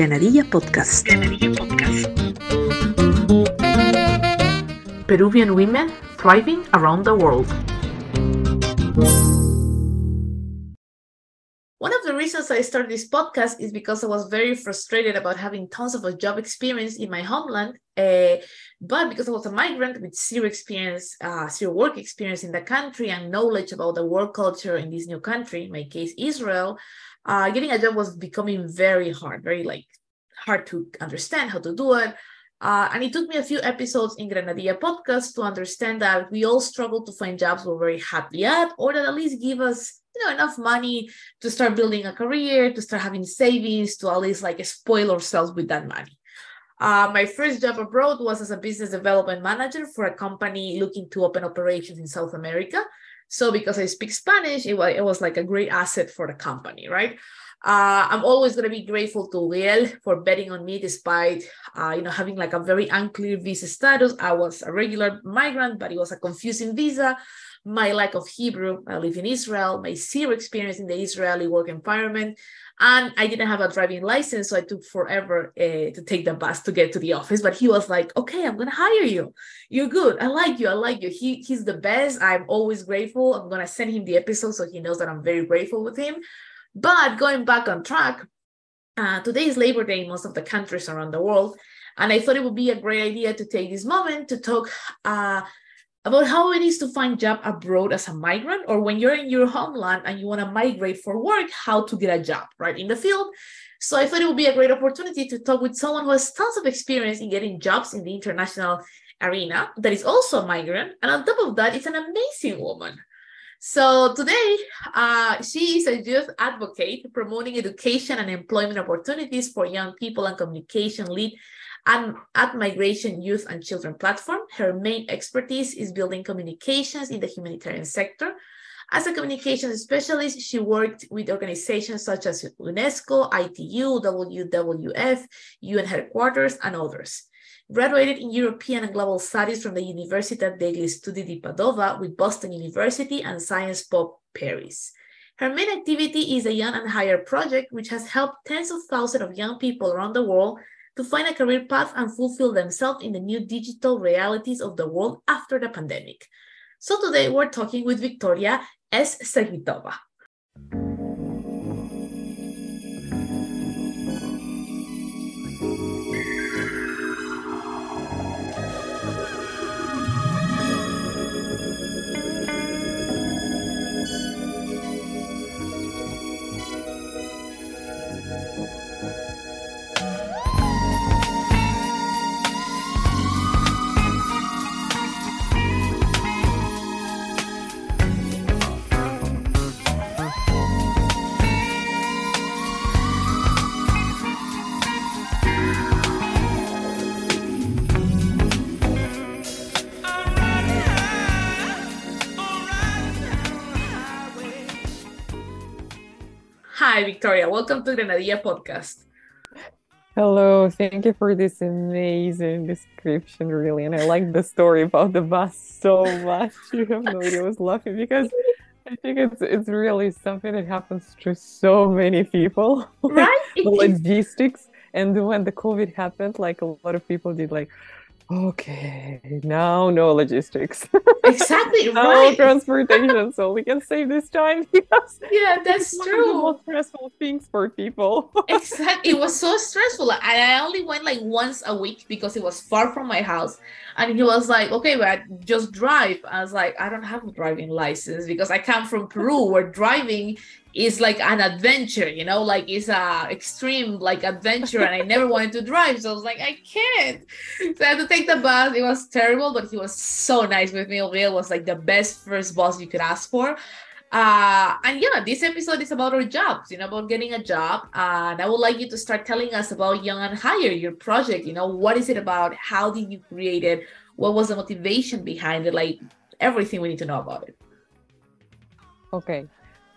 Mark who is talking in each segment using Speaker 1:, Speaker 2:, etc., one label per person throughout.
Speaker 1: Granadilla Podcast.
Speaker 2: Granadilla Podcast.
Speaker 3: Peruvian women thriving around the world. One of the reasons I started this podcast is because I was very frustrated about having tons of a job experience in my homeland, uh, but because I was a migrant with zero experience, uh, zero work experience in the country and knowledge about the work culture in this new country, in my case, Israel, uh, getting a job was becoming very hard, very like hard to understand how to do it. Uh, and it took me a few episodes in Granadilla podcast to understand that we all struggle to find jobs we're very happy at, or that at least give us you know enough money to start building a career, to start having savings, to at least like spoil ourselves with that money. Uh, my first job abroad was as a business development manager for a company looking to open operations in South America. So because I speak Spanish, it was, it was like a great asset for the company, right? Uh, I'm always going to be grateful to Uriel for betting on me despite, uh, you know, having like a very unclear visa status. I was a regular migrant, but it was a confusing visa. My lack of Hebrew, I live in Israel, my zero experience in the Israeli work environment, and I didn't have a driving license, so I took forever uh, to take the bus to get to the office. But he was like, "Okay, I'm gonna hire you. You're good. I like you. I like you. He he's the best. I'm always grateful. I'm gonna send him the episode so he knows that I'm very grateful with him." But going back on track, uh, today is Labor Day in most of the countries around the world. And I thought it would be a great idea to take this moment to talk uh, about how it is to find job abroad as a migrant or when you're in your homeland and you want to migrate for work, how to get a job right in the field. So I thought it would be a great opportunity to talk with someone who has tons of experience in getting jobs in the international arena that is also a migrant. And on top of that, it's an amazing woman. So today, uh, she is a youth advocate promoting education and employment opportunities for young people and communication lead and at Migration Youth and Children platform. Her main expertise is building communications in the humanitarian sector. As a communications specialist, she worked with organizations such as UNESCO, ITU, WWF, UN headquarters, and others graduated in European and Global Studies from the Università degli Studi di Padova with Boston University and Sciences Po Paris. Her main activity is the Young and Hired project, which has helped tens of thousands of young people around the world to find a career path and fulfill themselves in the new digital realities of the world after the pandemic. So today we're talking with Victoria S. Sergitova. Hi, Victoria. Welcome to Granadilla podcast.
Speaker 4: Hello, thank you for this amazing description, really. And I like the story about the bus so much. You have no idea. I was laughing because I think it's it's really something that happens to so many people.
Speaker 3: Right?
Speaker 4: the logistics. And when the COVID happened, like a lot of people did like, okay, now no logistics.
Speaker 3: Exactly
Speaker 4: no
Speaker 3: right.
Speaker 4: transportation, so we can save this time because
Speaker 3: Yeah, that's
Speaker 4: it's one of the
Speaker 3: true.
Speaker 4: most stressful things for people.
Speaker 3: Exactly. It was so stressful. And I only went like once a week because it was far from my house. And he was like, okay, but just drive. I was like, I don't have a driving license because I come from Peru where driving is like an adventure, you know, like it's a extreme like adventure. And I never wanted to drive. So I was like, I can't. So I had to take the bus. It was terrible, but he was so nice with me. It was like the best first boss you could ask for. Uh, and yeah, this episode is about our jobs, you know, about getting a job. Uh, and I would like you to start telling us about Young and Hired, your project. You know, what is it about? How did you create it? What was the motivation behind it? Like everything we need to know about it.
Speaker 4: Okay.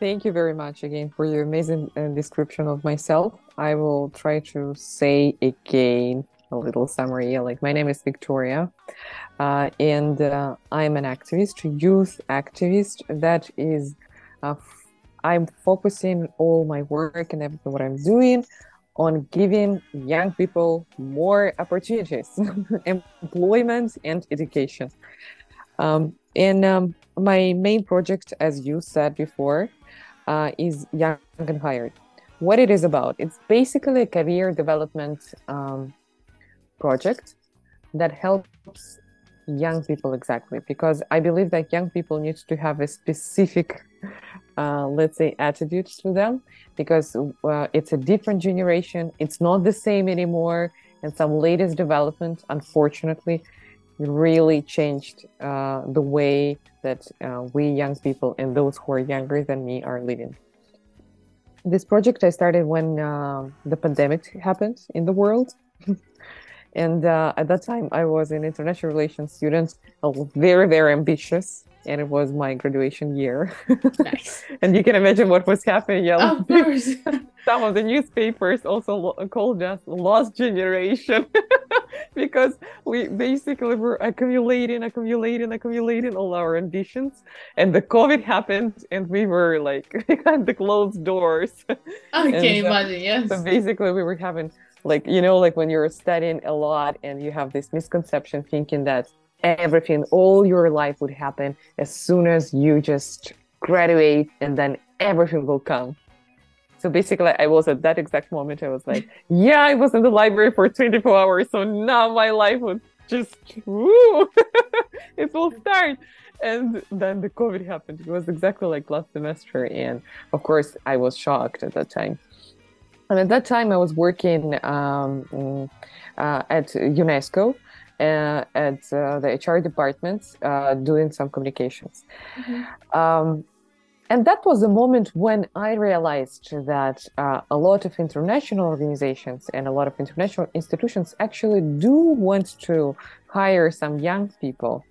Speaker 4: Thank you very much again for your amazing uh, description of myself. I will try to say again a little summary. Like, my name is Victoria, uh, and uh, I'm an activist, youth activist that is, uh, f- I'm focusing all my work and everything what I'm doing on giving young people more opportunities, employment, and education. Um, and um, my main project, as you said before, uh, is Young and Hired. What it is about? It's basically a career development um, project that helps young people exactly because I believe that young people need to have a specific, uh, let's say, attitude to them because uh, it's a different generation. It's not the same anymore, and some latest development, unfortunately, really changed uh, the way that uh, we young people and those who are younger than me are living. This project I started when uh, the pandemic happened in the world. and uh, at that time, I was an international relations student, was very, very ambitious and it was my graduation year.
Speaker 3: Nice.
Speaker 4: and you can imagine what was happening. Yeah,
Speaker 3: of course.
Speaker 4: some of the newspapers also called us lost generation because we basically were accumulating accumulating accumulating all our ambitions and the covid happened and we were like behind the closed doors
Speaker 3: I can
Speaker 4: And, uh,
Speaker 3: imagine, yes.
Speaker 4: so basically we were having like you know like when you're studying a lot and you have this misconception thinking that everything. All your life would happen as soon as you just graduate and then everything will come. So basically i was at that exact moment i was like yeah i was in the library for 24 hours so now my life would just woo it will start. And then the covid happened. It was exactly like last semester and of course i was shocked at that time. And at that time, I was working um, mm, uh, at UNESCO uh, at uh, the HR department uh, doing some communications.
Speaker 3: Mhm.
Speaker 4: Um, and that was the moment when I realized that uh, a lot of international organizations and a lot of international institutions actually do want to hire some young people.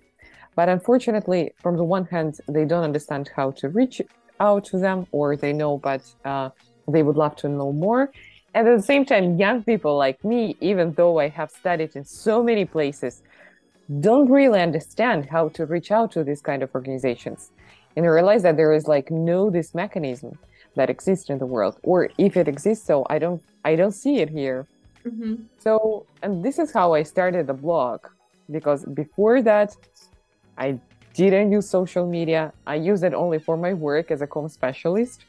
Speaker 4: But unfortunately, from the one hand, they don't understand how to reach out to them, or they know, but uh, they would love to know more. And at the same time, young people like me, even though I have studied in so many places, don't really understand how to reach out to these kind of organizations. And I realize that there is like no this mechanism that exists in the world, or if it exists, so I don't I don't see it here.
Speaker 3: Mhm.
Speaker 4: So, and this is how I started the blog because before that, I didn't use social media. I used it only for my work as a com specialist,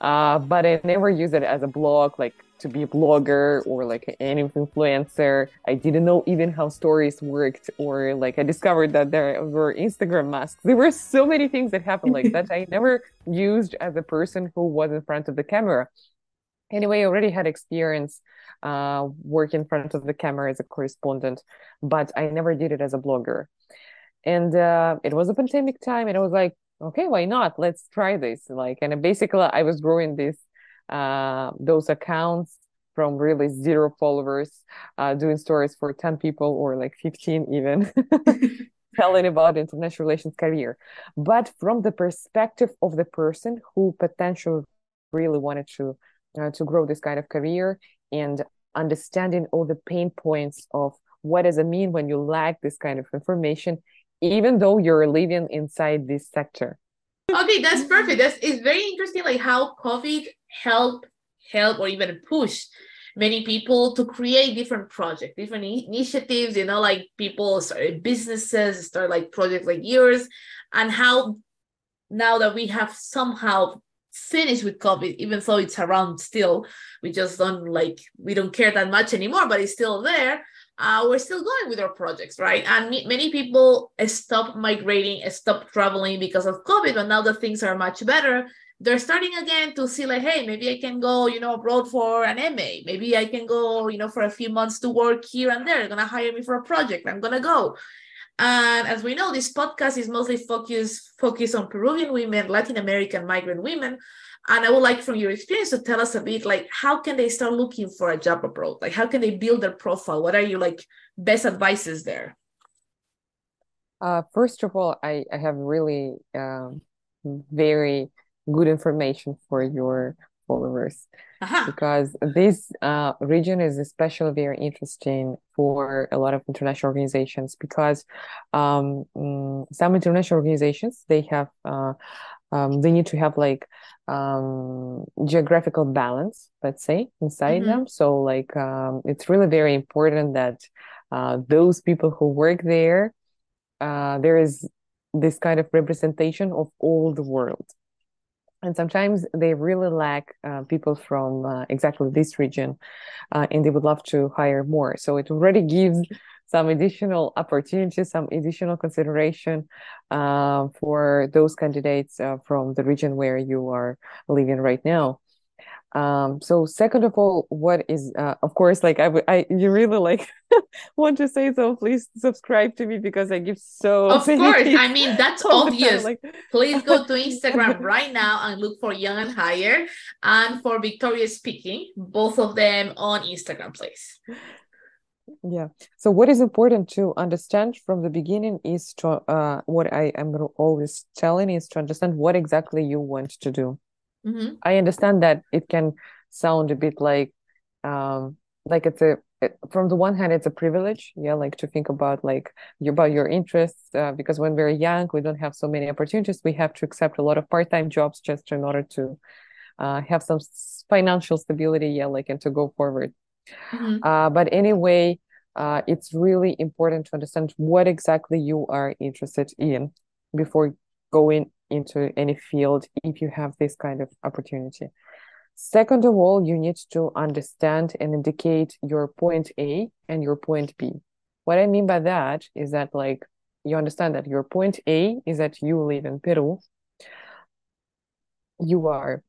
Speaker 4: uh, but I never used it as a blog, like to be a blogger or like an influencer. I didn't know even how stories worked, or like I discovered that there were Instagram masks. There were so many things that happened like that. I never used as a person who was in front of the camera. Anyway, I already had experience uh, work in front of the camera as a correspondent, but I never did it as a blogger. And uh, it was a pandemic time, and I was like, okay, why not? Let's try this. Like, and basically, I was growing this uh, those accounts from really zero followers, uh, doing stories for ten people or like fifteen even. telling about international relations career but from the perspective of the person who potentially really wanted to uh, to grow this kind of career and understanding all the pain points of what does it mean when you lack this kind of information even though you're living inside this sector
Speaker 3: Okay, that's perfect. That's it's very interesting, like how COVID help help or even push many people to create different projects, different initiatives. You know, like people started businesses, start like projects like yours, and how now that we have somehow finished with COVID, even though it's around still, we just don't like we don't care that much anymore, but it's still there. Uh, we're still going with our projects, right? And many people stop migrating, stop traveling because of COVID, but now that things are much better, they're starting again to see like, hey, maybe I can go, you know, abroad for an MA. Maybe I can go, you know, for a few months to work here and there. They're gonna hire me for a project. I'm gonna go. And as we know, this podcast is mostly focused focused on Peruvian women, Latin American migrant women. And I would like from your experience to tell us a bit like how can they start looking for a job abroad? Like how can they build their profile? What are your like best advices there?
Speaker 4: Uh, first of all, I, I have really um, very good information for your followers
Speaker 3: Aha.
Speaker 4: because this uh, region is especially very interesting for a lot of international organizations because um, mm, some international organizations they have uh, um, they need to have like um, geographical balance, let's say, inside
Speaker 3: Mm-hmm.
Speaker 4: them. So like um, it's really very important that uh, those people who work there, uh, there is this kind of representation of all the world. And sometimes they really lack uh, people from uh, exactly this region, uh, and they would love to hire more. So it already gives some additional opportunities, some additional consideration uh, for those candidates uh, from the region where you are living right now. Um, so second of all, what is uh, of course like I I you really like want to say so please subscribe to me because I give so
Speaker 3: Of course, I mean that's obvious.
Speaker 4: like
Speaker 3: Please go to Instagram right now and look for Young and Hired and for Victoria Speaking, both of them on Instagram, please.
Speaker 4: Yeah. So what is important to understand from the beginning is to uh what I am always telling is to understand what exactly you want to do.
Speaker 3: Mm-hmm.
Speaker 4: I understand that it can sound a bit like um like it's a it, from the one hand it's a privilege, yeah, like to think about like you about your interests uh, because when we're young we don't have so many opportunities. We have to accept a lot of part-time jobs just in order to uh have some financial stability, yeah, like and to go forward.
Speaker 3: Mm-hmm.
Speaker 4: Uh, but anyway, uh, it's really important to understand what exactly you are interested in before going into any field if you have this kind of opportunity. Second of all, you need to understand and indicate your point A and your point B. What I mean by that is that, like, you understand that your point A is that you live in Peru. You are,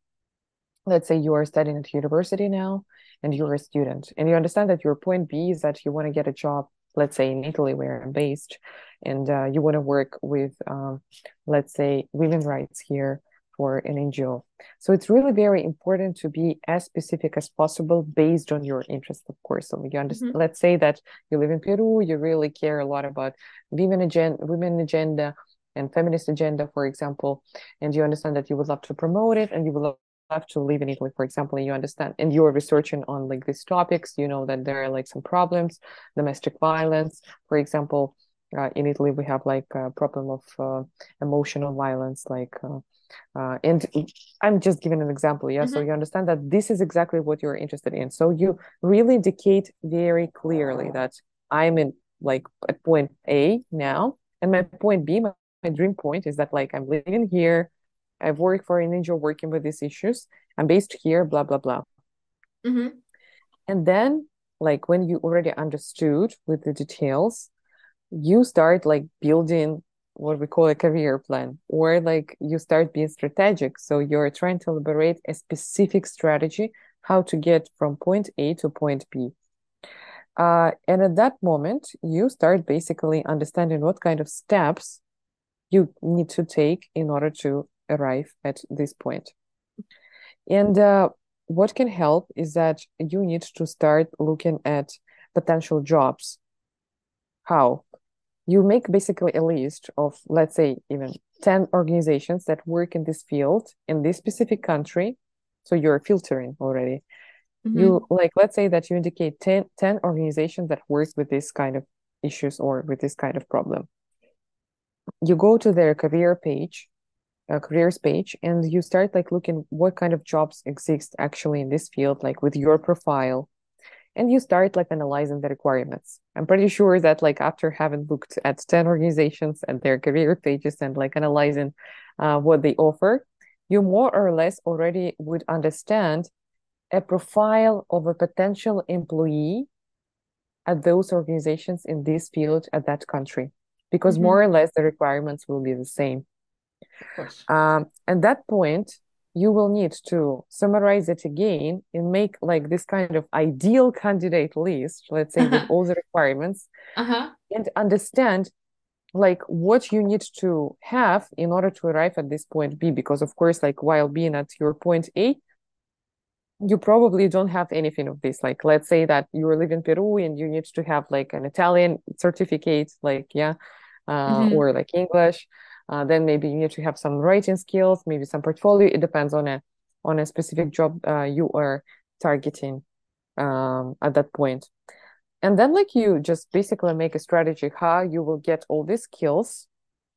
Speaker 4: let's say, you are studying at university now and you're a student and you understand that your point b is that you want to get a job let's say in italy where i'm based and uh, you want to work with um, let's say women rights here for an ngo so it's really very important to be as specific as possible based on your interest of course so you understand
Speaker 3: Mm-hmm.
Speaker 4: let's say that you live in peru you really care a lot about women agenda women agenda and feminist agenda for example and you understand that you would love to promote it and you would love have to live in Italy, for example, and you understand, and you're researching on like these topics, you know that there are like some problems, domestic violence, for example. Uh, in Italy, we have like a problem of uh, emotional violence, like, uh, uh, and I'm just giving an example, yeah. So
Speaker 3: Mm-hmm.
Speaker 4: you understand that this is exactly what you're interested in. So you really indicate very clearly that I'm in like at point A now, and my point B, my, my dream point is that like I'm living here. I've worked for an NGO working with these issues. I'm based here, blah, blah, blah.
Speaker 3: Mm-hmm.
Speaker 4: And then, like, when you already understood with the details, you start like building what we call a career plan, or like you start being strategic. So you're trying to elaborate a specific strategy how to get from point A to point B. Uh, and at that moment, you start basically understanding what kind of steps you need to take in order to arrive at this point. And uh, what can help is that you need to start looking at potential jobs. How? You make basically a list of, let's say, even 10 organizations that work in this field in this specific country. So you're filtering already.
Speaker 3: Mm-hmm.
Speaker 4: You like, let's say that you indicate 10, 10 organizations that work with this kind of issues or with this kind of problem. You go to their career page uh, careers page and you start like looking what kind of jobs exist actually in this field like with your profile and you start like analyzing the requirements. I'm pretty sure that like after having looked at 10 organizations and their career pages and like analyzing uh, what they offer you more or less already would understand a profile of a potential employee at those organizations in this field at that country because
Speaker 3: Mm-hmm.
Speaker 4: more or less the requirements will be the same. Um, at that point you will need to summarize it again and make like this kind of ideal candidate list let's say with all the requirements
Speaker 3: Uh-huh.
Speaker 4: and understand like what you need to have in order to arrive at this point b because of course like while being at your point a you probably don't have anything of this like let's say that you live in peru and you need to have like an italian certificate like yeah uh,
Speaker 3: Mhm.
Speaker 4: or like english uh, then maybe you need to have some writing skills maybe some portfolio it depends on a on a specific job uh, you are targeting um, at that point and then like you just basically make a strategy how you will get all these skills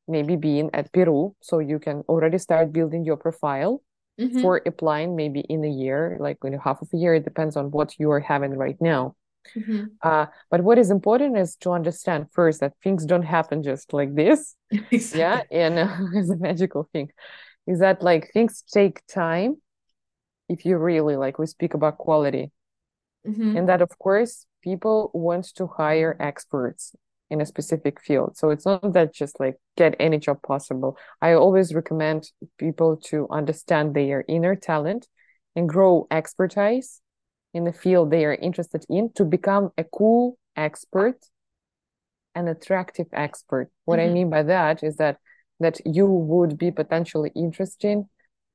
Speaker 4: maybe being at peru so you can already start building your profile
Speaker 3: Mhm.
Speaker 4: for applying maybe in a year, like in half of a year. It depends on what you are having right now.
Speaker 3: Mhm.
Speaker 4: Uh, but what is important is to understand first that things don't happen just like this. Yeah, and uh, it's a magical thing is that like things take time if you really like we speak about quality
Speaker 3: Mhm.
Speaker 4: and that of course people want to hire experts in a specific field so it's not that just like get any job possible i always recommend people to understand their inner talent and grow expertise in the field they are interested in to become a cool expert an attractive expert what i
Speaker 3: Mhm.
Speaker 4: mean by that is that that you would be potentially interesting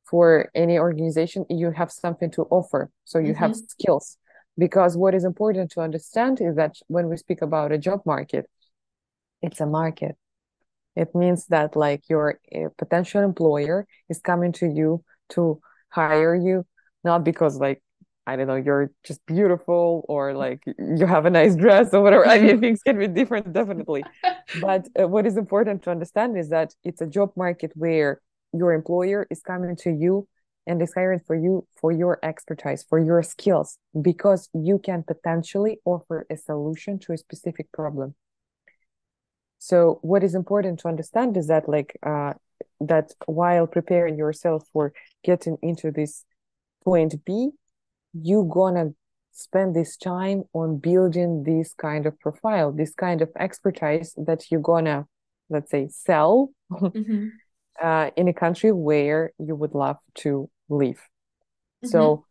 Speaker 4: for any organization you have something to offer so you have
Speaker 3: Mhm.
Speaker 4: skills because what is important to understand is that when we speak about a job market it's a market it means that like your uh, potential employer is coming to you to hire you not because like I don't know you're just beautiful or like you have a nice dress or whatever I mean things can be different definitely but uh, what is important to understand is that it's a job market where your employer is coming to you and is hiring for you for your expertise, for your skills, because you can potentially offer a solution to a specific problem. So what is important to understand is that like uh, that while preparing yourself for getting into this point B, you gonna spend this time on building this kind of profile, this kind of expertise that you're gonna, let's say, sell
Speaker 3: Mhm.
Speaker 4: uh, in a country where you would love to live.
Speaker 3: Mhm.
Speaker 4: So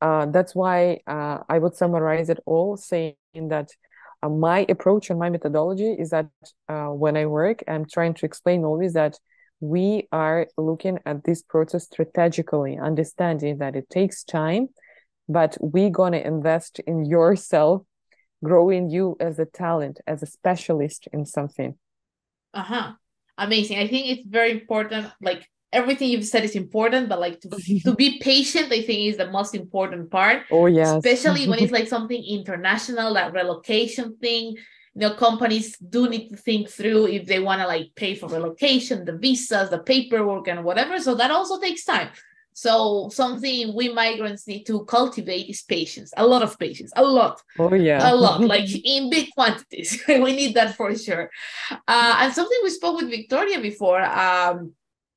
Speaker 4: uh, that's why uh, I would summarize it all saying that uh, my approach and my methodology is that uh, when I work, I'm trying to explain always that we are looking at this process strategically, understanding that it takes time, but we're going to invest in yourself, growing you as a talent, as a specialist in something.
Speaker 3: Uh-huh. Amazing. I think it's very important. Like everything you've said is important, but like to to be patient, I think is the most important part.
Speaker 4: Oh, yeah
Speaker 3: Especially when it's like something international, that relocation thing. You know, companies do need to think through if they want to like pay for relocation, the visas, the paperwork, and whatever. So that also takes time. So something we migrants need to cultivate is patience, a lot of patience, a lot,
Speaker 4: Oh, yeah.
Speaker 3: a lot, like in big quantities. we need that for sure. Uh, and something we spoke with Victoria before, um,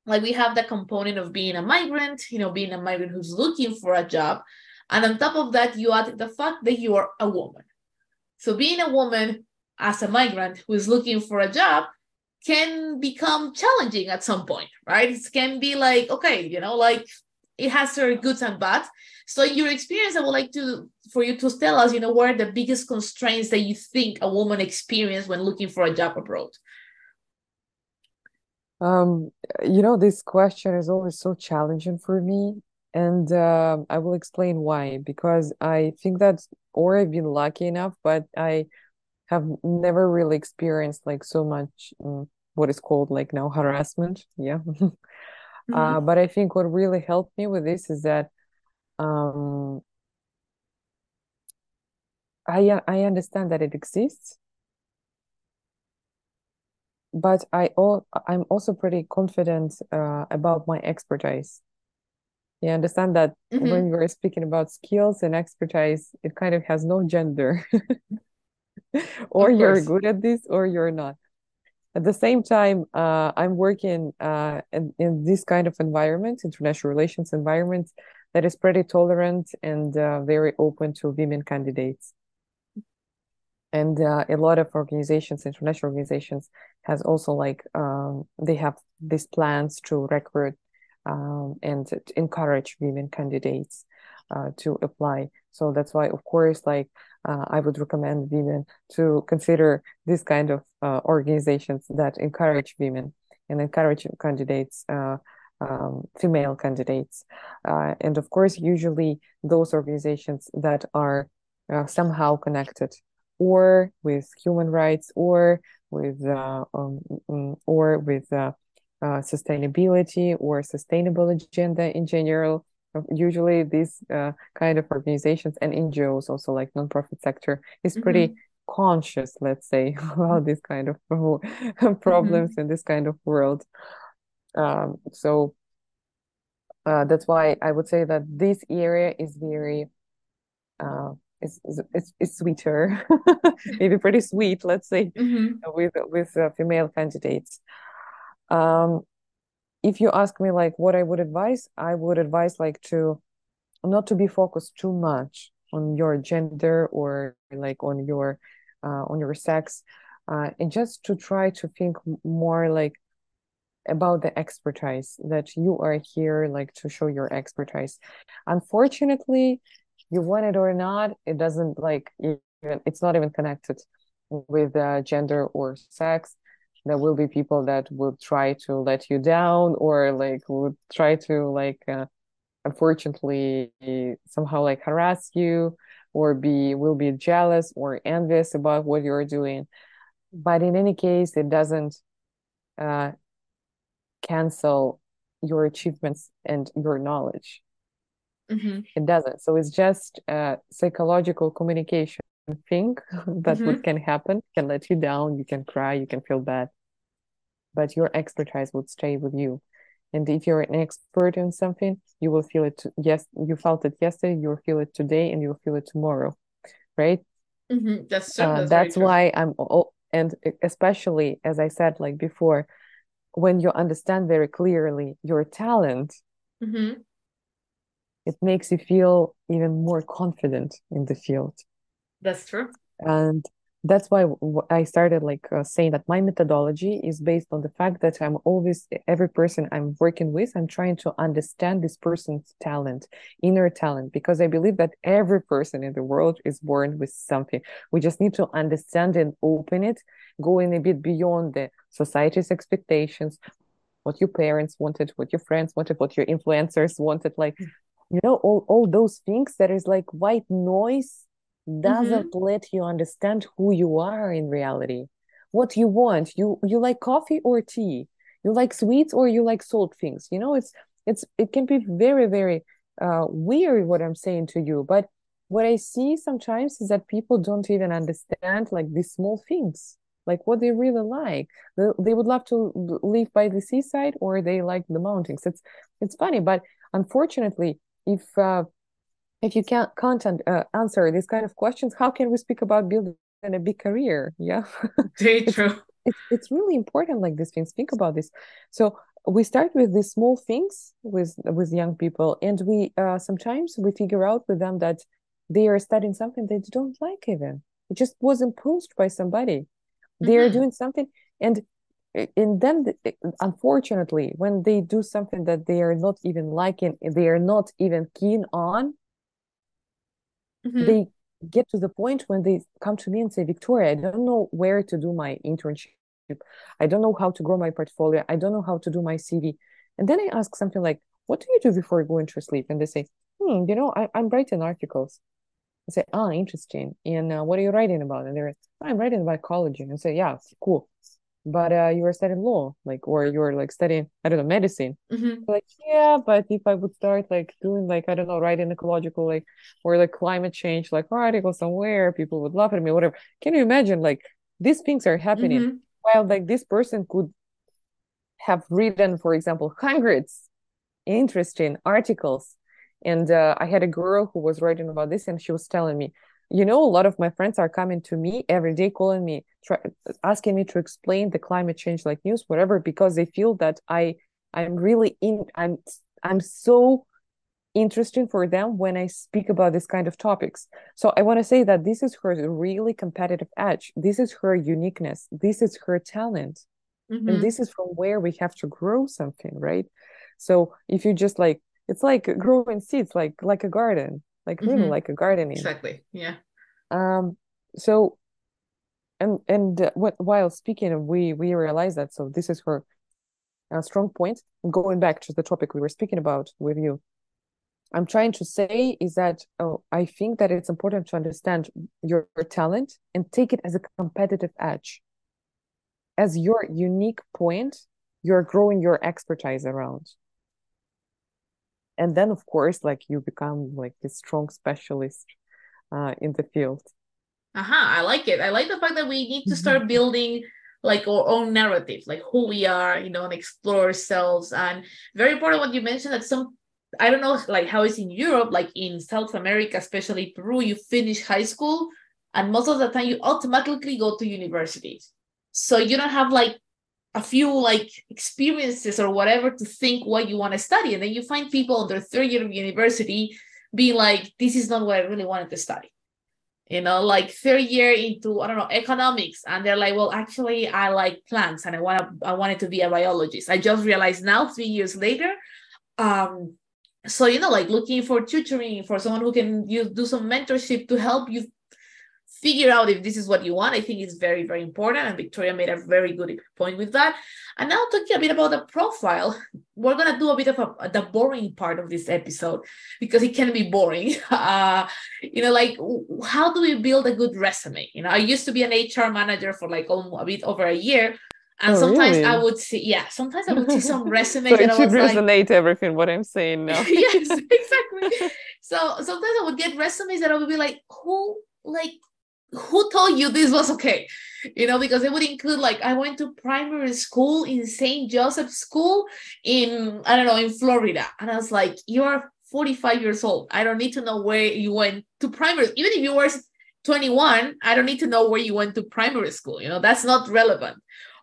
Speaker 3: like we have the component of being a migrant, you know, being a migrant who's looking for a job. And on top of that, you add the fact that you are a woman. So being a woman as a migrant who is looking for a job can become challenging at some point, right? It can be like, okay, you know, like it has their goods and bads. So your experience, I would like to for you to tell us, you know, what are the biggest constraints that you think a woman experience when looking for a job abroad?
Speaker 4: Um, you know, this question is always so challenging for me, and uh, I will explain why. Because I think that, or I've been lucky enough, but I have never really experienced like so much um, what is called like now harassment. Yeah.
Speaker 3: Mm-hmm.
Speaker 4: Uh, but I think what really helped me with this is that um, I I understand that it exists, but I all I'm also pretty confident uh, about my expertise. You understand that
Speaker 3: Mm-hmm.
Speaker 4: when we're speaking about skills and expertise, it kind of has no gender. Or you're good at this or you're not. At the same time, uh, I'm working uh, in, in this kind of environment, international relations environment, that is pretty tolerant and uh, very open to women candidates. And uh, a lot of organizations, international organizations, has also like um, they have these plans to recruit um, and to encourage women candidates uh, to apply. So that's why, of course, like uh, I would recommend women to consider this kind of uh, organizations that encourage women and encourage candidates, uh, um, female candidates. Uh, and of course, usually those organizations that are somehow connected or with human rights or with um, mm, or with sustainability or sustainable agenda in general. Usually, these uh, kind of organizations and NGOs, also like nonprofit sector, is pretty
Speaker 3: Mm-hmm.
Speaker 4: conscious, let's say, about this kind of problems
Speaker 3: Mm-hmm.
Speaker 4: in this kind of world. Um, so uh, that's why I would say that this area is very uh, it's, it's, it's sweeter, maybe pretty sweet, let's say,
Speaker 3: mm-hmm.
Speaker 4: with with uh, female candidates. Um, if you ask me like what I would advise, I would advise like to not to be focused too much on your gender or like on your uh, on your sex, uh, and just to try to think more like about the expertise that you are here like to show your expertise. Unfortunately, you want it or not, it doesn't like even, it's not even connected with uh, gender or sex. There will be people that will try to let you down or like would try to like uh, unfortunately somehow like harass you or be will be jealous or envious about what you're doing. But in any case, it doesn't uh, cancel your achievements and your knowledge
Speaker 3: Mm-hmm.
Speaker 4: It doesn't. So it's just a psychological communication thing that mm-hmm. can happen, can let you down, you can cry, you can feel bad. But your expertise would stay with you. And if you're an expert in something, you will feel it. Yes, you felt it yesterday, you will feel it today, and you'll feel it tomorrow. Right?
Speaker 3: Mm-hmm. That's true.
Speaker 4: Uh, that's, why I'm, oh, and especially as I said, like before, when you understand very clearly your talent,
Speaker 3: mm-hmm
Speaker 4: it makes you feel even more confident in the field
Speaker 3: that's true
Speaker 4: and that's why i started like uh, saying that my methodology is based on the fact that i'm always every person i'm working with i'm trying to understand this person's talent inner talent because i believe that every person in the world is born with something. We just need to understand and open it going a bit beyond the society's expectations what your parents wanted what your friends wanted what your influencers wanted like you know all, all those things that is like white noise doesn't mm-hmm. let you understand who you are in reality. What you want you you like coffee or tea? You like sweets or you like salt things? You know it's it's it can be very very uh, weird what i'm saying to you but what i see sometimes is that people don't even understand like these small things like what they really like. They, they would love to live by the seaside or they like the mountains. It's it's funny but unfortunately if uh, if you can't can't uh, answer these kind of questions, how can we speak about building a big career? Yeah,
Speaker 3: very true.
Speaker 4: It's, it's really important. Like these things, think about this. So we start with these small things with with young people, and we uh, sometimes we figure out with them that they are studying something they don't like. Even it just was imposed by somebody. They mm-hmm. are doing something, and and then unfortunately when they do something that they are not even liking they are not even keen on mm-hmm. they get to the point when they come to me and say victoria i don't know where to do my internship. I don't know how to grow my portfolio. I don't know how to do my cv and then i ask something like what do you do before going to sleep? And they say hmm you know I, i'm writing articles. I say ah interesting. And uh, what are you writing about? And they're i'm writing about college and i say yeah cool but uh, you were studying law, like, or you were like studying, I don't know, medicine.
Speaker 3: Mm-hmm.
Speaker 4: Like, yeah, but if I would start like doing like, I don't know, writing ecological, like, or like climate change, like article somewhere, people would laugh at me, whatever. Can you imagine like these things are happening mm-hmm. while like this person could have written, for example, hundreds interesting articles. And uh, I had a girl who was writing about this, and she was telling me, you know, a lot of my friends are coming to me every day, calling me, try, asking me to explain the climate change like news, whatever, because they feel that I I'm really in I'm I'm so interesting for them when I speak about this kind of topics. So I want to say that this is her really competitive edge. This is her uniqueness. This is her talent. Mm-hmm. And this is from where we have to grow something, right? So if you just like it's like growing seeds, like like a garden like really mm-hmm. like a gardening.
Speaker 3: Exactly. Yeah.
Speaker 4: Um so and and uh, what while speaking we we realize that so this is her uh, strong point. Going back to the topic we were speaking about with you i'm trying to say is that oh, i think that it's important to understand your, your talent and take it as a competitive edge. As your unique point you're growing your expertise around and then of course like you become like a strong specialist uh, in the field
Speaker 3: uh-huh i like it i like the fact that we need to start mm-hmm. building like our own narrative like who we are you know and explore ourselves and very important what you mentioned that some I don't know like how it's in Europe, like in South America, especially Peru, you finish high school and most of the time you automatically go to universities. So you don't have like a few like experiences or whatever to think what you want to study. And then you find people on their third year of university being like, this is not what I really wanted to study. You know, like third year into I don't know economics, and they're like, well, actually, I like plants, and I want to I wanted to be a biologist. I just realized now, three years later, um, so you know like looking for tutoring for someone who can you do some mentorship to help you figure out if this is what you want i think it's very very important and victoria made a very good point with that and now talking a bit about the profile we're going to do a bit of a, the boring part of this episode because it can be boring uh, you know like how do we build a good resume you know i used to be an hr manager for like a bit over a year and oh, sometimes really? I would see, yeah, sometimes I would see some resumes so
Speaker 4: that it should resonate like, everything what I'm saying now.
Speaker 3: yes, exactly. So sometimes I would get resumes that I would be like, who like who told you this was okay? You know, because it would include like I went to primary school in St. Joseph School in I don't know in Florida. And I was like, you're 45 years old. I don't need to know where you went to primary. Even if you were 21, I don't need to know where you went to primary school. You know, that's not relevant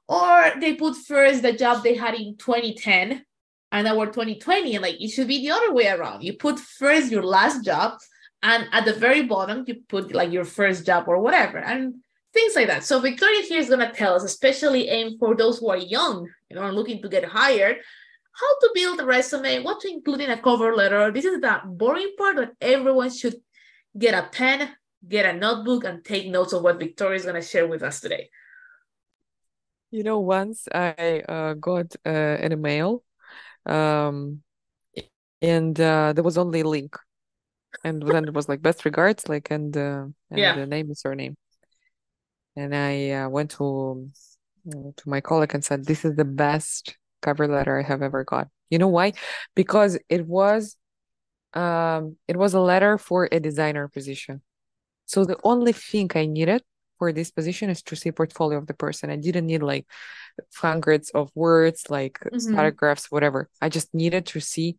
Speaker 3: or they put first the job they had in 2010 and our 2020 and like it should be the other way around you put first your last job and at the very bottom you put like your first job or whatever and things like that. So victoria here is going to tell us especially aim for those who are young you know looking to get hired how to build a resume what to include in a cover letter. This is the boring part that everyone should get a pen get a notebook and take notes of what victoria is going to share with us today.
Speaker 4: You know, once I uh, got uh, an email, um, and uh, there was only a link, and then it was like best regards, like and uh, and
Speaker 3: Yeah.
Speaker 4: the name and surname. And I uh, went to to my colleague and said, "This is the best cover letter I have ever got." You know why? Because it was um it was a letter for a designer position. So the only thing I needed for this position is to see portfolio of the person. I didn't need like hundreds of words, like mm-hmm. paragraphs, whatever. I just needed to see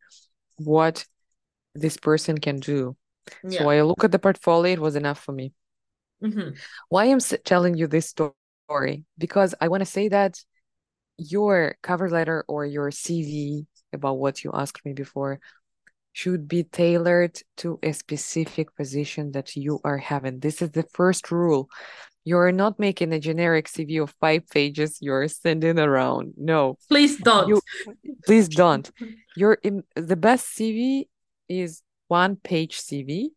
Speaker 4: what this person can do. Yeah. So I look at the portfolio, it was enough for me. Mm-hmm. Why I'm telling you this story? Because I want to say that your cover letter or your CV about what you asked me before should be tailored to a specific position that you are having. This is the first rule. You're not making a generic CV of five pages you're sending around. No.
Speaker 3: Please don't. You,
Speaker 4: please don't. Your the best CV is one page CV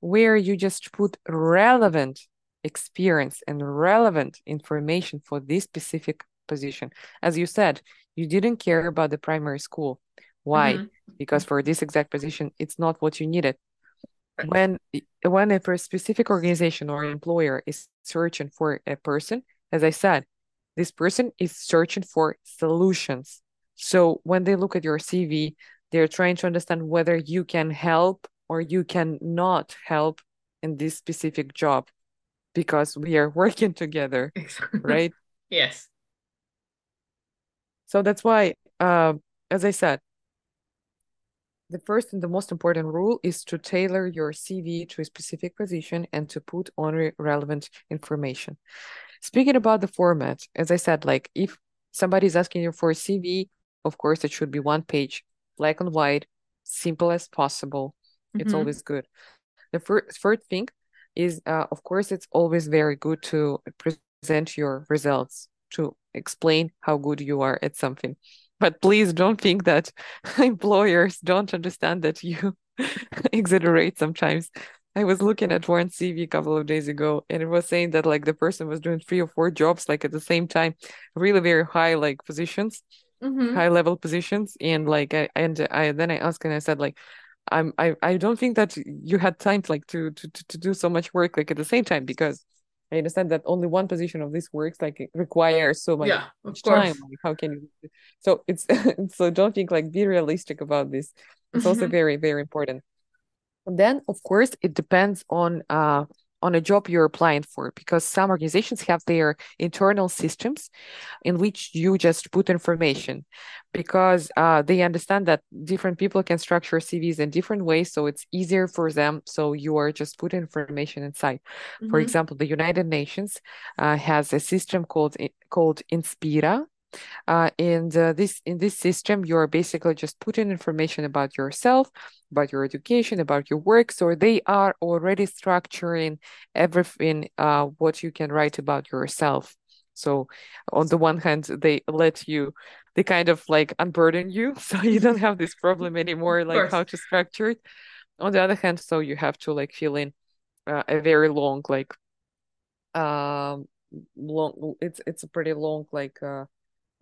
Speaker 4: where you just put relevant experience and relevant information for this specific position. As you said, you didn't care about the primary school. Why? Mm-hmm. Because for this exact position, it's not what you needed. When when a specific organization or employer is searching for a person, as I said, this person is searching for solutions. So when they look at your CV, they're trying to understand whether you can help or you can not help in this specific job because we are working together, right?
Speaker 3: Yes.
Speaker 4: So that's why, uh, as I said, the first and the most important rule is to tailor your CV to a specific position and to put only relevant information. Speaking about the format, as I said, like if somebody is asking you for a CV, of course, it should be one page, black and white, simple as possible. Mm-hmm. It's always good. The first, first thing is, uh, of course, it's always very good to present your results, to explain how good you are at something. But please don't think that employers don't understand that you exaggerate sometimes. I was looking at one CV a couple of days ago and it was saying that like the person was doing three or four jobs like at the same time, really very high like positions, mm-hmm. high level positions. And like I and I then I asked and I said like I'm I, I don't think that you had time to like to, to to do so much work like at the same time because I understand that only one position of this works like requires so much
Speaker 3: yeah, time.
Speaker 4: Like, how can you? So it's so don't think like be realistic about this. It's mm-hmm. also very very important. And then of course it depends on uh on a job you're applying for because some organizations have their internal systems in which you just put information because uh, they understand that different people can structure cvs in different ways so it's easier for them so you are just putting information inside mm-hmm. for example the united nations uh, has a system called called inspira uh, and uh, this in this system, you are basically just putting information about yourself, about your education, about your work. So they are already structuring everything uh, what you can write about yourself. So on the one hand, they let you, they kind of like unburden you, so you don't have this problem anymore, like how to structure it. On the other hand, so you have to like fill in uh, a very long like um long it's it's a pretty long like uh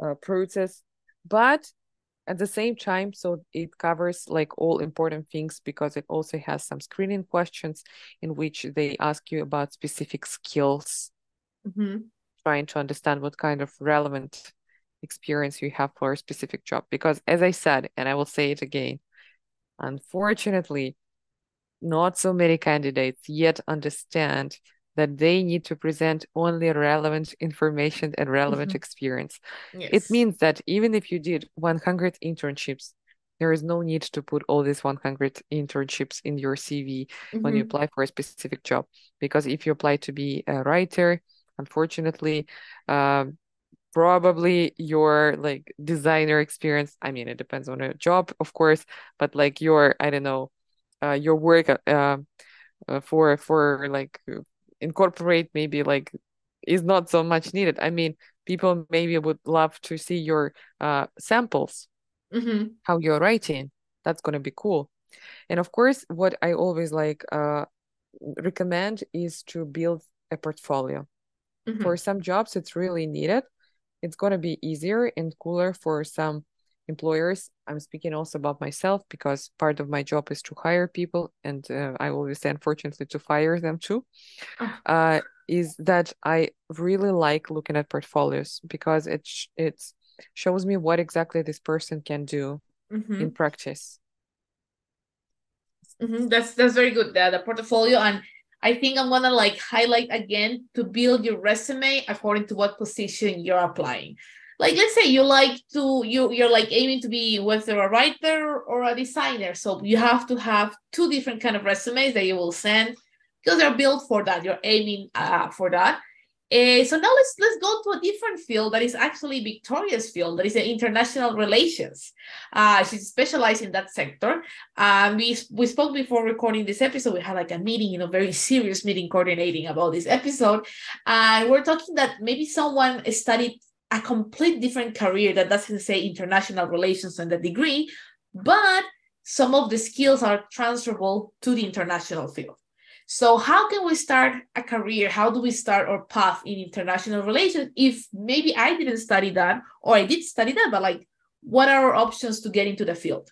Speaker 4: uh, process but at the same time so it covers like all important things because it also has some screening questions in which they ask you about specific skills
Speaker 3: mm-hmm.
Speaker 4: trying to understand what kind of relevant experience you have for a specific job because as i said and i will say it again unfortunately not so many candidates yet understand that they need to present only relevant information and relevant mm-hmm. experience. Yes. It means that even if you did 100 internships, there is no need to put all these 100 internships in your CV mm-hmm. when you mm-hmm. apply for a specific job. Because if you apply to be a writer, unfortunately, um, probably your like designer experience, I mean, it depends on a job, of course, but like your, I don't know, uh, your work uh, uh, for for like incorporate maybe like is not so much needed. I mean people maybe would love to see your uh, samples.
Speaker 3: Mm-hmm.
Speaker 4: how you're writing. That's going to be cool. And of course what i always like uh, recommend is to build a portfolio. Mm-hmm. for some jobs it's really needed. It's going to be easier and cooler for some employers i'm speaking also about myself because part of my job is to hire people and uh, i always say unfortunately to fire them too oh. uh, is that i really like looking at portfolios because it sh- it shows me what exactly this person can do
Speaker 3: mm-hmm.
Speaker 4: in practice
Speaker 3: mm-hmm. that's that's very good the, the portfolio and I think I'm gonna like highlight again to build your resume according to what position you're applying like let's say you like to you you're like aiming to be whether a writer or a designer so you have to have two different kind of resumes that you will send because they're built for that you're aiming uh, for that uh, so now let's let's go to a different field that is actually Victoria's field, that is international relations. Uh, she's specialized in that sector. Um, we we spoke before recording this episode. We had like a meeting, you know, very serious meeting coordinating about this episode, and we're talking that maybe someone studied a complete different career that doesn't say international relations and the degree, but some of the skills are transferable to the international field. So, how can we start a career? How do we start our path in international relations if maybe I didn't study that or I did study that, but like, what are our options to get into the field?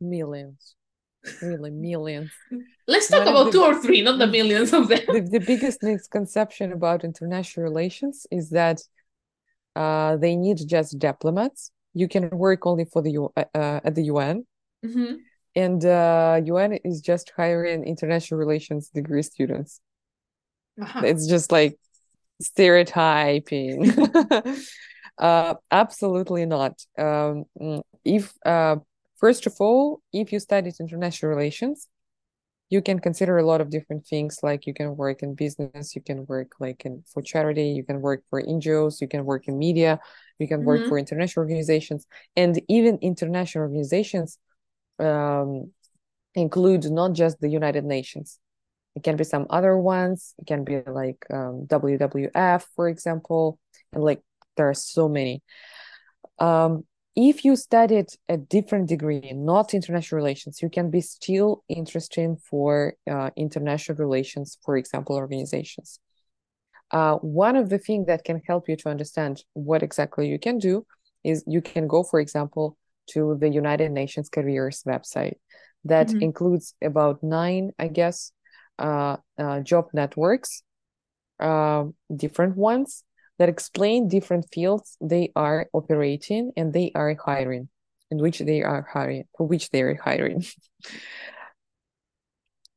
Speaker 4: Millions, really millions.
Speaker 3: Let's talk One about the, two or three, not the millions of them.
Speaker 4: The, the biggest misconception about international relations is that uh, they need just diplomats. You can work only for the U- uh, uh at the UN,
Speaker 3: mm-hmm.
Speaker 4: and uh, UN is just hiring international relations degree students. Uh-huh. It's just like stereotyping. uh, absolutely not. Um, if uh, first of all, if you studied international relations, you can consider a lot of different things like you can work in business you can work like in for charity you can work for ngos you can work in media you can work mm-hmm. for international organizations and even international organizations um, include not just the united nations it can be some other ones it can be like um, wwf for example and like there are so many um, if you studied a different degree, not international relations, you can be still interesting for uh, international relations, for example, organizations. Uh, one of the things that can help you to understand what exactly you can do is you can go, for example, to the United Nations Careers website that mm-hmm. includes about nine, I guess, uh, uh job networks, um, different ones that explain different fields they are operating and they are hiring, in which they are hiring, for which they are hiring.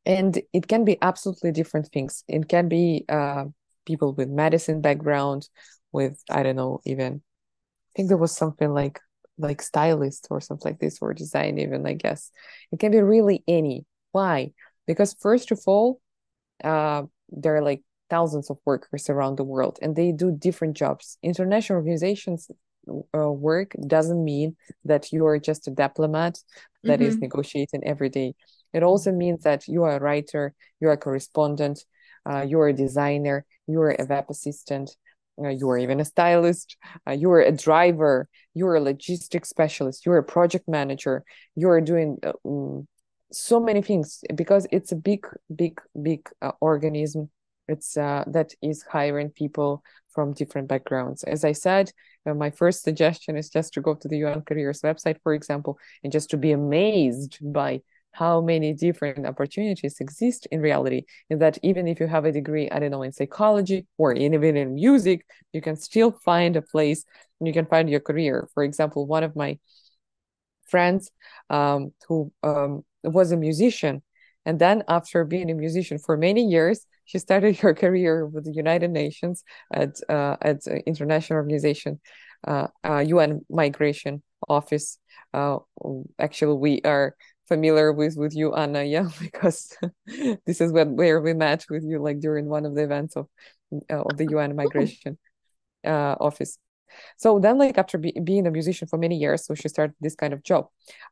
Speaker 4: and it can be absolutely different things. It can be uh, people with medicine background with i don't know even i think there was something like like stylist or something like this or design even i guess. It can be really any. Why? Because first of all uh, there are like thousands of workers around the world and they do different jobs international organizations uh, work doesn't mean that you are just a diplomat that mm-hmm. is negotiating every day it also means that you are a writer you are a correspondent uh, you are a designer you are a web assistant uh, you are even a stylist uh, you are a driver you are a logistics specialist you're a project manager you are doing um, so many things because it's a big big big uh, organism it's uh, that is hiring people from different backgrounds. As i said uh, my first suggestion is just to go to the un careers website for example and just to be amazed by how many different opportunities exist in reality and that even if you have a degree i don't know in psychology or even in music you can still find a place you can find your career. For example one of my friends um, who um, was a musician and then after being a musician for many years she started her career with the united nations at uh, at international organization uh, uh, un migration office. Uh, actually we are familiar with with you anna yeah because this is what where we met with you like during one of the events of uh, of the un migration uh, office so then like after be, being a musician for many years so she started this kind of job.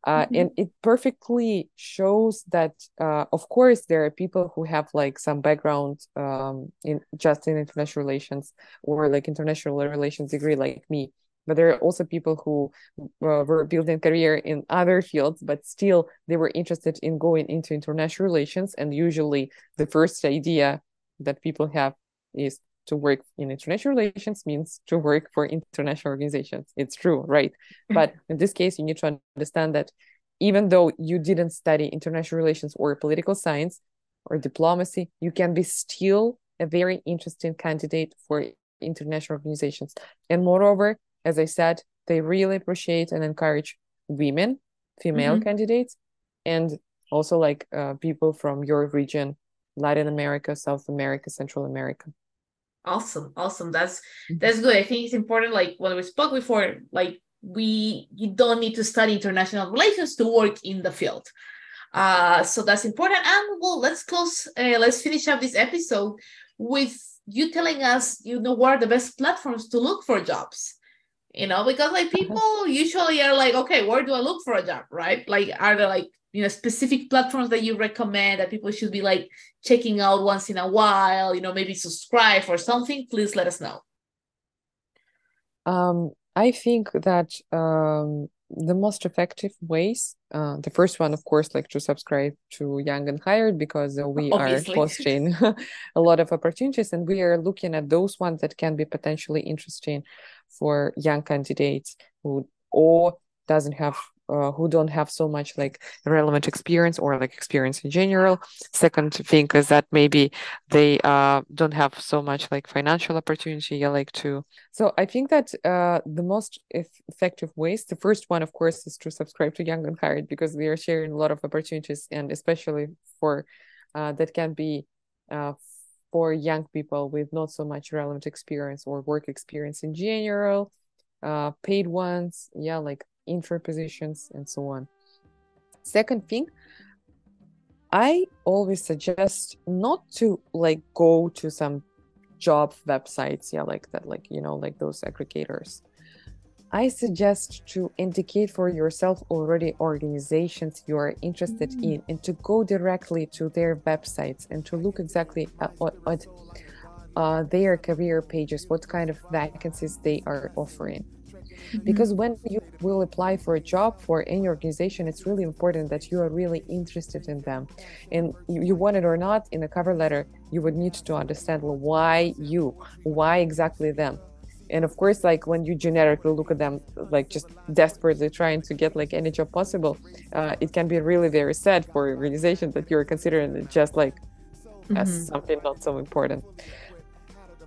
Speaker 4: Uh, mm-hmm. and it perfectly shows that uh, of course there are people who have like some background um, in just in international relations or like international relations degree like me. But there are also people who uh, were building career in other fields but still they were interested in going into international relations. And usually the first idea that people have is to work in international relations means to work for international organizations it's true right but in this case you need to understand that even though you didn't study international relations or political science or diplomacy you can be still a very interesting candidate for international organizations and moreover as I said, they really appreciate and encourage women, female mm-hmm. candidates, and also like uh, people from your region, Latin America, South America, Central America.
Speaker 3: Awesome, awesome. That's mm-hmm. that's good. I think it's important. Like when we spoke before, like we you don't need to study international relations to work in the field. Uh, so that's important. And well, let's close. Uh, let's finish up this episode with you telling us, you know, what are the best platforms to look for jobs you know because like uh-huh. people usually are like okay where do i look for a job right like are there like you know specific platforms that you recommend that people should be like checking out once in a while you know maybe subscribe or something please let us know
Speaker 4: um i think that um the most effective ways uh, the first one of course like to subscribe to young and hired because uh, we Obviously. are posting a lot of opportunities and we are looking at those ones that can be potentially interesting for young candidates who or doesn't have uh, who don't have so much like relevant experience or like experience in general. Second thing is that maybe they uh, don't have so much like financial opportunity yeah, like to so i think that uh, the most effective ways the first one of course is to subscribe to young and hired because we are sharing a lot of opportunities and especially for uh, that can be uh, for young people with not so much relevant experience or work experience in general uh, paid ones yeah like intro positions and so on second thing i always suggest not to like go to some job websites yeah like that like you know like those aggregators I suggest to indicate for yourself already organizations you are interested mm-hmm. in and to go directly to their websites and to look exactly at, at uh, their career pages, what kind of vacancies they are offering. Mm-hmm. Because when you will apply for a job for any organization, it's really important that you are really interested in them. And you, you want it or not, in a cover letter, you would need to understand why you, why exactly them and of course like when you generically look at them like just desperately trying to get like any job possible uh, it can be really very sad for organizations that you're considering it just like mm-hmm. as something not so important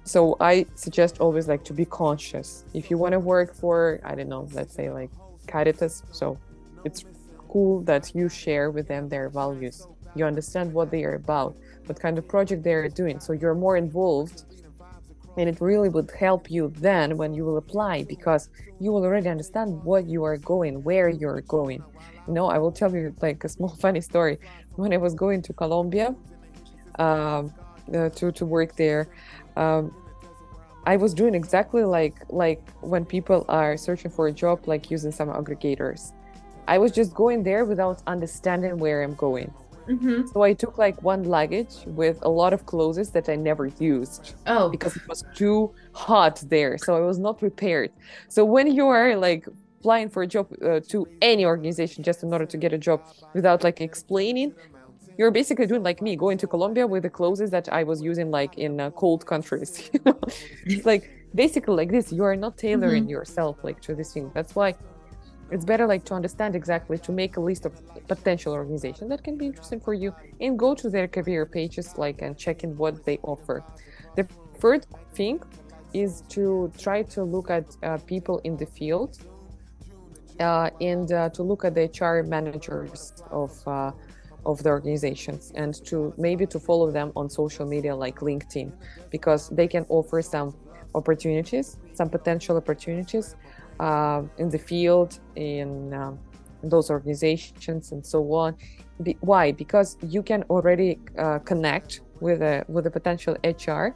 Speaker 4: so i suggest always like to be conscious. If you want to work for i don't know let's say like caritas so it's cool that you share with them their values. You understand what they are about what kind of project they are doing. So you're more involved and it really would help you then when you will apply because you will already understand what you are going where you're going. You know i will tell you like a small funny story. When i was going to colombia um, uh, to to work there um, i was doing exactly like like when people are searching for a job like using some aggregators i was just going there without understanding where i'm going
Speaker 3: Mm-hmm.
Speaker 4: so I took like one luggage with a lot of clothes that I never used
Speaker 3: Oh,
Speaker 4: because it was too hot there. So I was not prepared. So when you are like applying for a job uh, to any organization just in order to get a job without like explaining, you're basically doing like me, going to Colombia with the clothes that I was using like in uh, cold countries. You know, it's like basically like this. You are not tailoring yourself like to this thing. That's why it's better like to understand exactly to make a list of potential organizations that can be interesting for you and go to their career pages like and check in what they offer the third thing is to try to look at uh, people in the field uh, and uh, to look at the hr managers of uh, of the organizations and to maybe to follow them on social media like linkedin because they can offer some opportunities some potential opportunities uh, in the field in um, those organizations and so on. Be- why? Because you can already uh, connect with a with a potential hr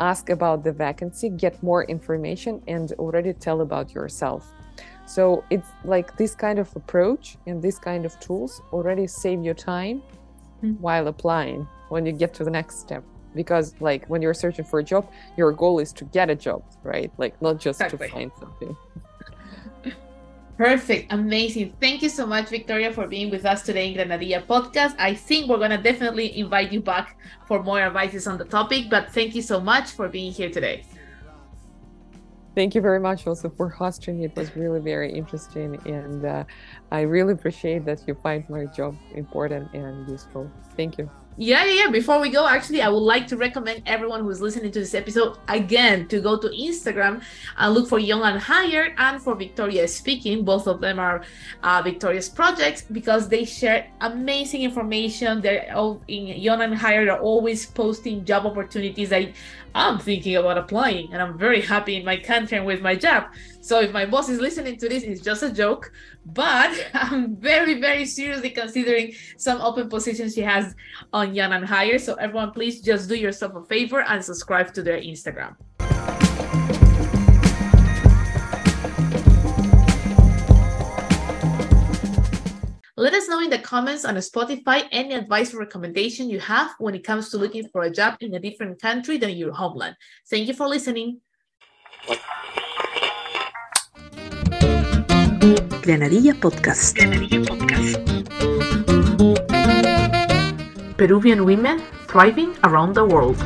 Speaker 4: ask about the vacancy get more information and already tell about yourself so it's like this kind of approach and this kind of tools already save your time
Speaker 3: Mm.
Speaker 4: while applying when you get to the next step because like when you're searching for a job your goal is to get a job right like not just
Speaker 3: Exactly.
Speaker 4: to find something
Speaker 3: Perfect. Amazing. Thank you so much, Victoria, for being with us today in Granadilla podcast. I think we're going to definitely invite you back for more advices on the topic, but thank you so much for being here today.
Speaker 4: Thank you very much also for hosting. It was really very interesting, and uh, I really appreciate that you find my job important and useful. Thank you.
Speaker 3: Yeah, yeah, yeah. Before we go, actually, I would like to recommend everyone who's listening to this episode again to go to Instagram and look for Young and Hired and for Victoria Speaking. Both of them are uh, Victoria's projects because they share amazing information. They're all in Young and Hired. They're always posting job opportunities that I'm thinking about applying, and I'm very happy in my country and with my job. So if my boss is listening to this, it's just a joke. But I'm very, very seriously considering some open positions she has on Young and Hired. So everyone, please just do yourself a favor and subscribe to their Instagram. Let us know in the comments on Spotify any advice or recommendation you have when it comes to looking for a job in a different country than your homeland. Thank you for listening. Granadilla Podcast.
Speaker 1: Granadilla Podcast.
Speaker 3: Peruvian women thriving around the world.